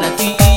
para ti.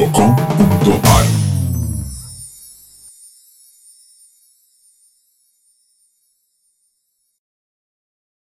attaquant